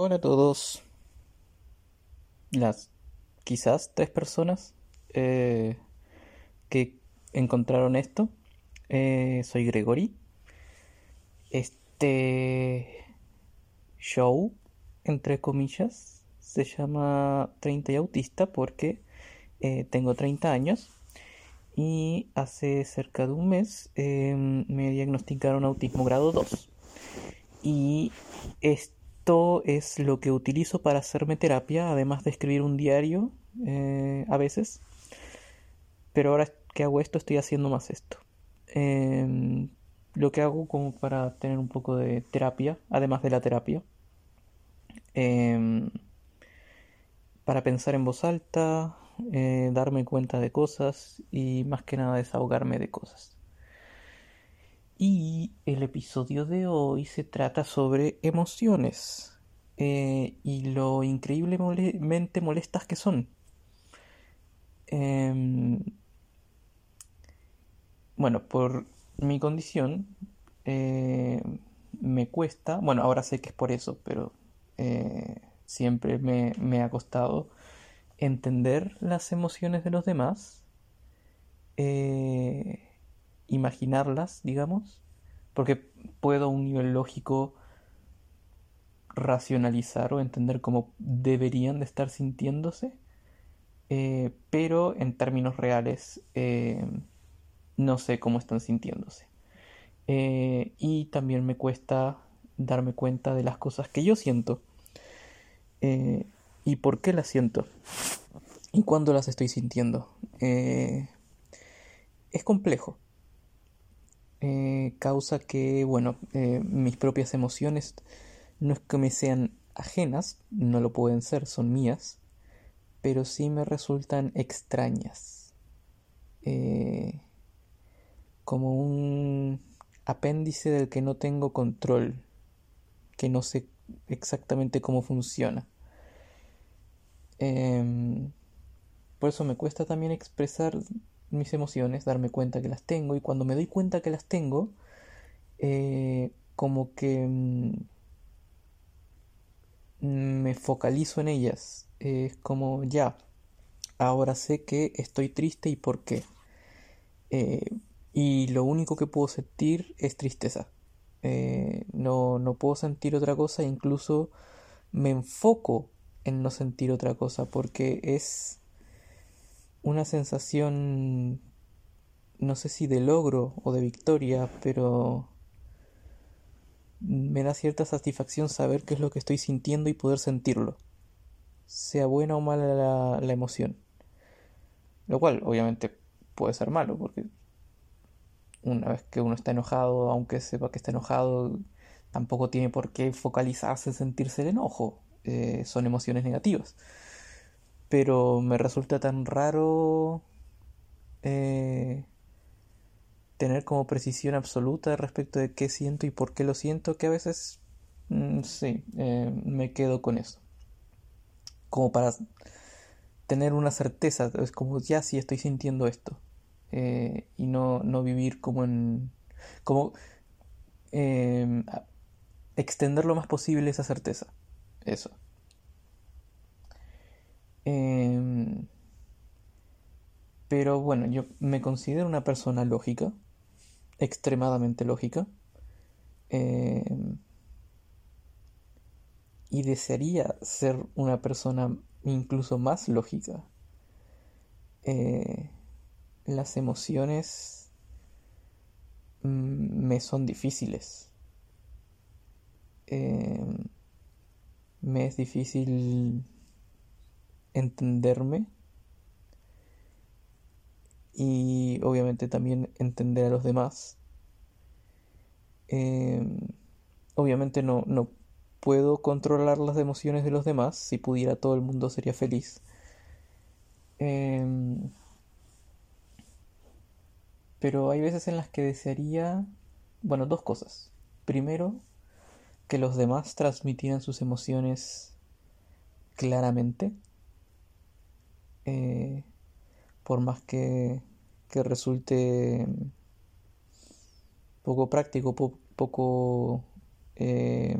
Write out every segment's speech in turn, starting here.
Hola a todos. Las quizás tres personas eh, que encontraron esto. Eh, soy Gregory. Este show, entre comillas, se llama 30 y autista porque eh, tengo 30 años y hace cerca de un mes em, me diagnosticaron autismo grado 2. Y este esto es lo que utilizo para hacerme terapia, además de escribir un diario eh, a veces. Pero ahora que hago esto, estoy haciendo más esto. Em, lo que hago como para tener un poco de terapia, además de la terapia. Em, para pensar en voz alta, eh, darme cuenta de cosas y más que nada desahogarme de cosas. Y el episodio de hoy se trata sobre emociones eh, y lo increíblemente molestas que son. Em, bueno, por mi condición eh, me cuesta, bueno, ahora sé que es por eso, pero eh, siempre me, me, ha costado entender las emociones de los demás imaginarlas, digamos, porque puedo a un nivel lógico racionalizar o entender cómo deberían de estar sintiéndose, eh, pero en términos reales eh, no sé cómo están sintiéndose. Eh, y también me cuesta darme cuenta de las cosas que yo siento y por qué las siento y cuándo las estoy sintiendo. es complejo eh, causa que, bueno, eh, mis propias emociones no es que me sean ajenas, no lo pueden ser, son mías, pero sí me resultan extrañas. Eh, como un apéndice del que no tengo control, que no sé exactamente cómo funciona. Em, por eso me cuesta también expresar mis emociones, darme cuenta que las tengo y cuando me doy cuenta que las tengo, eh, como que mm, me focalizo en ellas. Es como ya, ahora sé que estoy triste y por qué. Eh, y lo único que puedo sentir es tristeza. Eh, no, no puedo sentir otra cosa, incluso me enfoco en no sentir otra cosa porque es una sensación, no sé si de logro o de victoria, pero me da cierta satisfacción saber qué es lo que estoy sintiendo y poder sentirlo, sea buena o mala la, emoción. Lo cual obviamente puede ser malo, porque una vez que uno está enojado, aunque sepa que está enojado, tampoco tiene por qué focalizarse en sentirse el enojo. Eh, son emociones negativas pero me resulta tan raro eh, tener como precisión absoluta respecto de qué siento y por qué lo siento que a veces mm, sí, eh, me quedo con eso. Como para tener una certeza, es como ya sí estoy sintiendo esto. Eh, y no, no vivir como en... como em, extender lo más posible esa certeza. Eso. Em, pero bueno, yo me considero una persona lógica, extremadamente lógica. Em, y desearía ser una persona incluso más lógica. Eh, las emociones mm, me son difíciles. Em, me es difícil entenderme y obviamente también entender a los demás. Em, obviamente no, no puedo controlar las emociones de los demás. Si pudiera todo el mundo sería feliz. Em, pero hay veces en las que desearía, bueno, dos cosas. Primero, que los demás transmitieran sus emociones claramente eh, por más que, que resulte poco práctico, poco... Eh,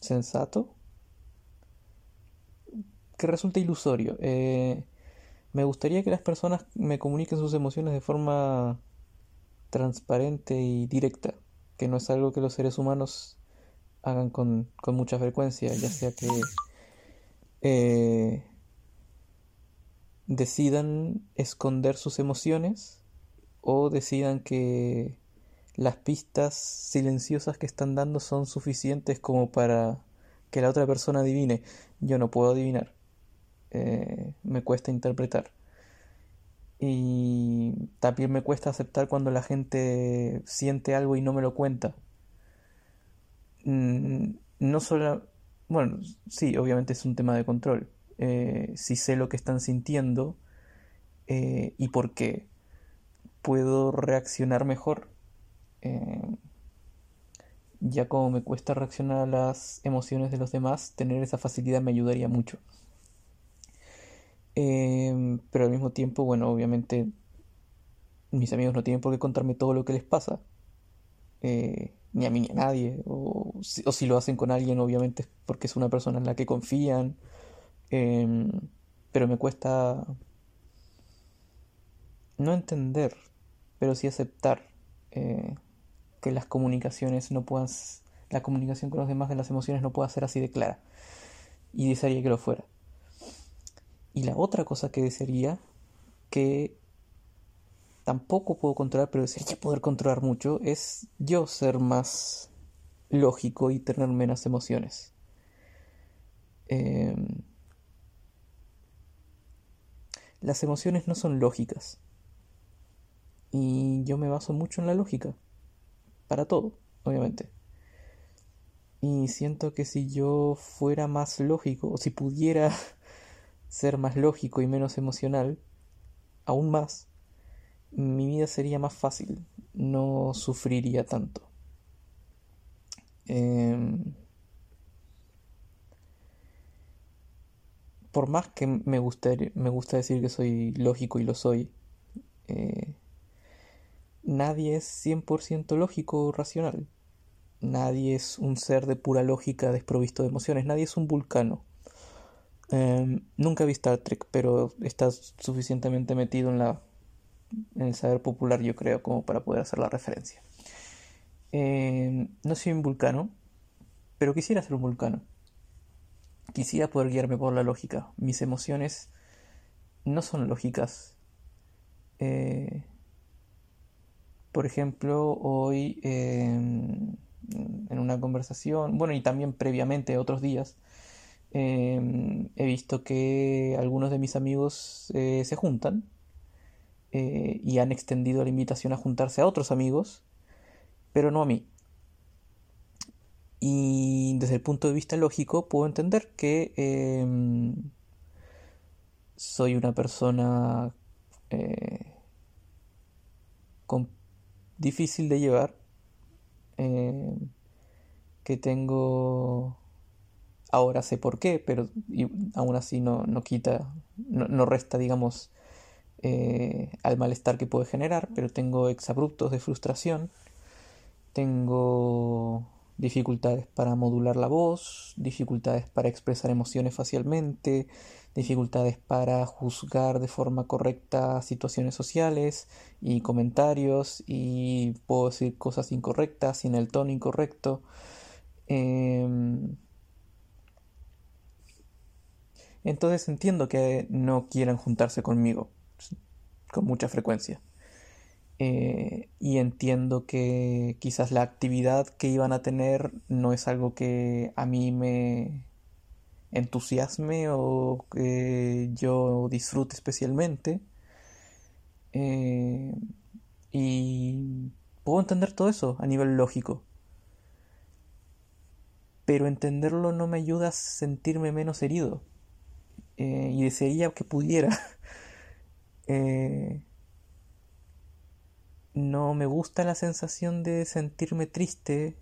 sensato que resulta ilusorio. Eh, me gustaría que las personas me comuniquen sus emociones de forma transparente y directa, que no es algo que los seres humanos hagan con, mucha frecuencia, ya sea que eh, decidan esconder sus emociones o decidan que las pistas silenciosas que están dando son suficientes como para que la otra persona adivine. Yo no puedo adivinar. Eh, me cuesta interpretar. Y también me cuesta aceptar cuando la gente siente algo y no me lo cuenta. Mm, no solo... Bueno, sí, obviamente es un tema de control. Eh, si sé lo que están sintiendo eh, y por qué, puedo reaccionar mejor. ya como me cuesta reaccionar a las emociones de los demás, tener esa facilidad me ayudaría mucho. Pero al mismo tiempo, bueno, obviamente mis amigos no tienen por qué contarme todo lo que les pasa. Eh, ni a mí ni a nadie. O si, lo hacen con alguien, obviamente es porque es una persona en la que confían. Em, pero me cuesta no entender, pero sí aceptar eh, que las comunicaciones no puedan. La comunicación con los demás de las emociones no pueda ser así de clara. Y desearía que lo fuera. Y la otra cosa que desearía, que tampoco puedo controlar, pero desearía poder controlar mucho, es yo ser más lógico y tener menos emociones. Em, las emociones no son lógicas. Y yo me baso mucho en la lógica. Para todo, obviamente. Y siento que si yo fuera más lógico, o si pudiera ser más lógico y menos emocional, aún más, mi vida sería más fácil, no sufriría tanto. Em, por más que me, me gusta decir que soy lógico y lo soy, eh, nadie es 100% lógico o racional. Nadie es un ser de pura lógica desprovisto de emociones. Nadie es un vulcano. Em, nunca he visto Star Trek, pero estás suficientemente metido en la en el saber popular, yo creo, como para poder hacer la referencia. Em, no soy un vulcano, pero quisiera ser un vulcano. Quisiera poder guiarme por la lógica. Mis emociones no son lógicas. Eh, por ejemplo, hoy em, en una conversación, bueno, y también previamente otros días, Em, he visto que algunos de mis amigos eh, se juntan eh, y han extendido la invitación a juntarse a otros amigos, pero no a mí. Y desde el punto de vista lógico puedo entender que em, soy una persona eh, difícil de llevar, em, que tengo Ahora sé por qué, pero aún así no, quita, no, resta, digamos, eh, al malestar que puede generar, pero tengo exabruptos de frustración, tengo dificultades para modular la voz, dificultades para expresar emociones facialmente, dificultades para juzgar de forma correcta situaciones sociales y comentarios y puedo decir cosas incorrectas sin el tono incorrecto. Em, entonces entiendo que no quieran juntarse conmigo con mucha frecuencia. Eh, y entiendo que quizás la actividad que iban a tener no es algo que a mí me entusiasme o que yo disfrute especialmente. Eh, y puedo entender todo eso a nivel lógico. Pero entenderlo no me ayuda a sentirme menos herido. Eh, y desearía que pudiera. Eh, no me gusta la sensación de sentirme triste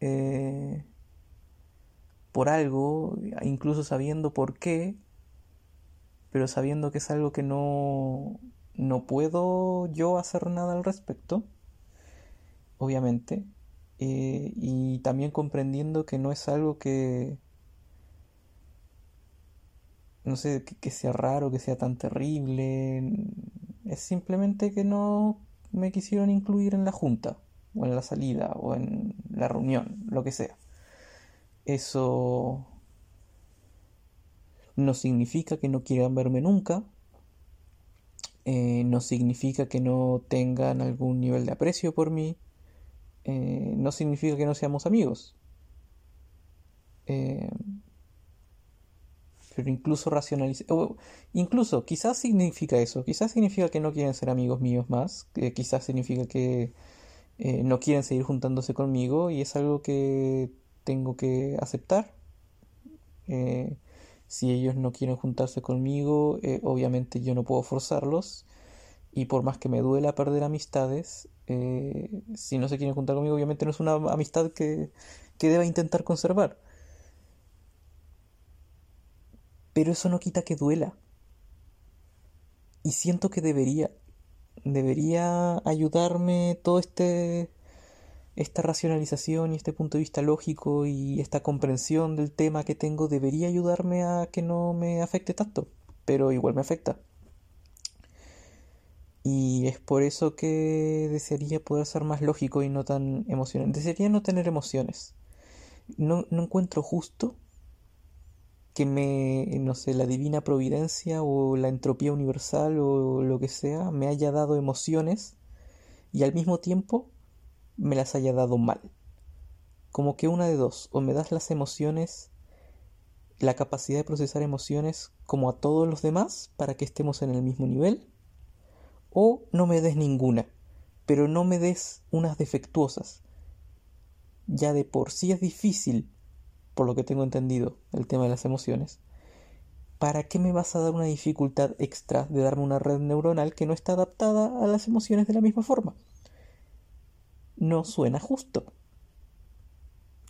eh, por algo, incluso sabiendo por qué, pero sabiendo que es algo que no, no puedo yo hacer nada al respecto, obviamente. y también comprendiendo que no es algo que, no sé, que, sea raro, que sea tan terrible. Es simplemente que no me quisieron incluir en la junta, o en la salida, o en la reunión, lo que sea. Eso no significa que no quieran verme nunca. Eh, no significa que no tengan algún nivel de aprecio por mí. Eh, no significa que no seamos amigos. Eh, pero incluso racionalizar, incluso quizás significa eso, quizás significa que no quieren ser amigos míos más, quizás significa que eh, no quieren seguir juntándose conmigo y es algo que tengo que aceptar. Eh, si ellos no quieren juntarse conmigo, eh, obviamente yo no puedo forzarlos y por más que me duela perder amistades, si no se quieren juntar conmigo, obviamente no es una amistad que, que deba intentar conservar. Pero eso no quita que duela. Y siento que debería. Debería ayudarme todo este. esta racionalización y este punto de vista lógico y esta comprensión del tema que tengo debería ayudarme a que no me afecte tanto. Pero igual me afecta. Y es por eso que desearía poder ser más lógico y no tan emocional. Desearía no tener emociones. No, no encuentro justo que me, no sé, la divina providencia o la entropía universal o lo que sea me haya dado emociones y al mismo tiempo me las haya dado mal. Como que una de dos, o me das las emociones, la capacidad de procesar emociones como a todos los demás para que estemos en el mismo nivel, o no me des ninguna, pero no me des unas defectuosas. Ya de por sí es difícil por lo que tengo entendido, el tema de las emociones, ¿para qué me vas a dar una dificultad extra de darme una red neuronal que no está adaptada a las emociones de la misma forma? No suena justo.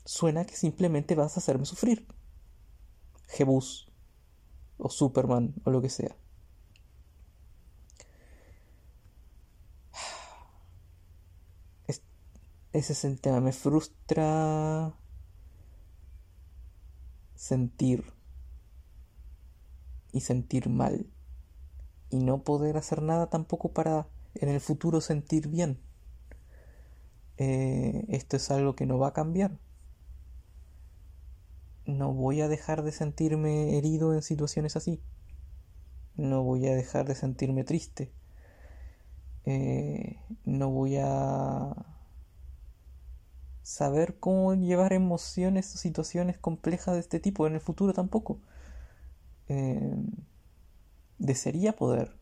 Suena que simplemente vas a hacerme sufrir. Jebus o Superman o lo que sea. ese es el tema. Me frustra sentir y sentir mal y no poder hacer nada tampoco para en el futuro sentir bien. Eh, esto es algo que no va a cambiar. No voy a dejar de sentirme herido en situaciones así. No voy a dejar de sentirme triste. Eh, no voy a saber cómo llevar emociones o situaciones complejas de este tipo en el futuro tampoco. Eh, desearía poder,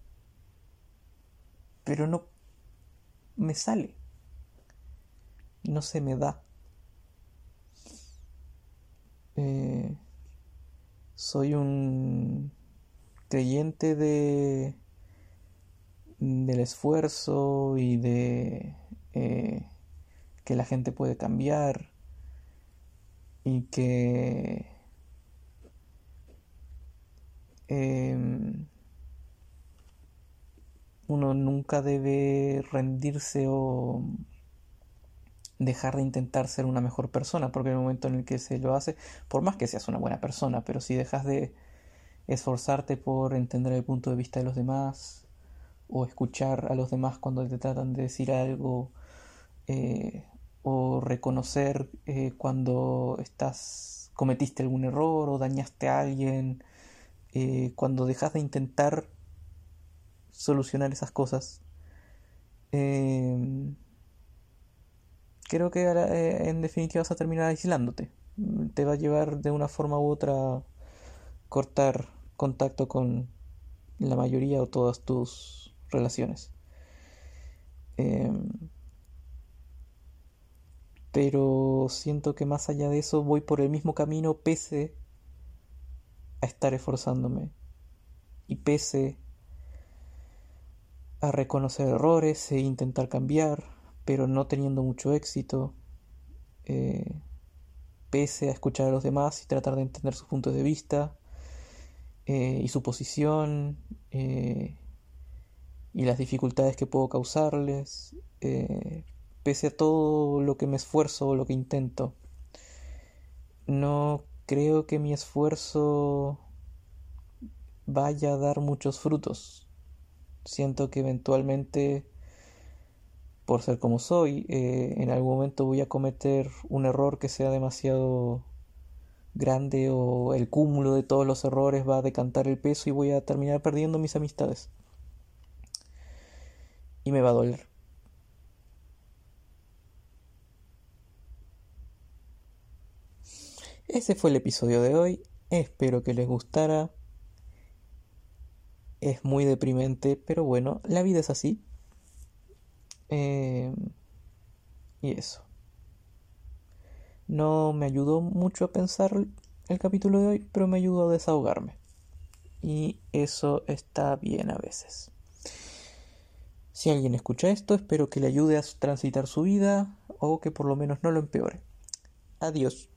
pero no me sale, no se me da. Eh, soy un creyente de del esfuerzo y de eh, que la gente puede cambiar y que em, uno nunca debe rendirse o dejar de intentar ser una mejor persona, porque en el momento en el que se lo hace, por más que seas una buena persona, pero si dejas de esforzarte por entender el punto de vista de los demás o escuchar a los demás cuando te tratan de decir algo, eh, o reconocer eh, cuando estás cometiste algún error o dañaste a alguien, eh, cuando dejas de intentar solucionar esas cosas. Em, creo que eh, en definitiva vas a terminar aislándote. Te va a llevar de una forma u otra cortar contacto con la mayoría o todas tus relaciones. Em, pero siento que más allá de eso voy por el mismo camino pese a estar esforzándome y pese a reconocer errores e intentar cambiar, pero no teniendo mucho éxito, eh, pese a escuchar a los demás y tratar de entender sus puntos de vista eh, y su posición eh, y las dificultades que puedo causarles, pese a todo lo que me esfuerzo o lo que intento, no creo que mi esfuerzo vaya a dar muchos frutos. Siento que eventualmente, por ser como soy, eh, en algún momento voy a cometer un error que sea demasiado grande o el cúmulo de todos los errores va a decantar el peso y voy a terminar perdiendo mis amistades. Y me va a doler. Ese fue el episodio de hoy. Espero que les gustara. Es muy deprimente, pero bueno, la vida es así. Eh, y eso. No me ayudó mucho a pensar el capítulo de hoy, pero me ayudó a desahogarme. Y eso está bien a veces. Si alguien escucha esto, espero que le ayude a transitar su vida o que por lo menos no lo empeore. Adiós.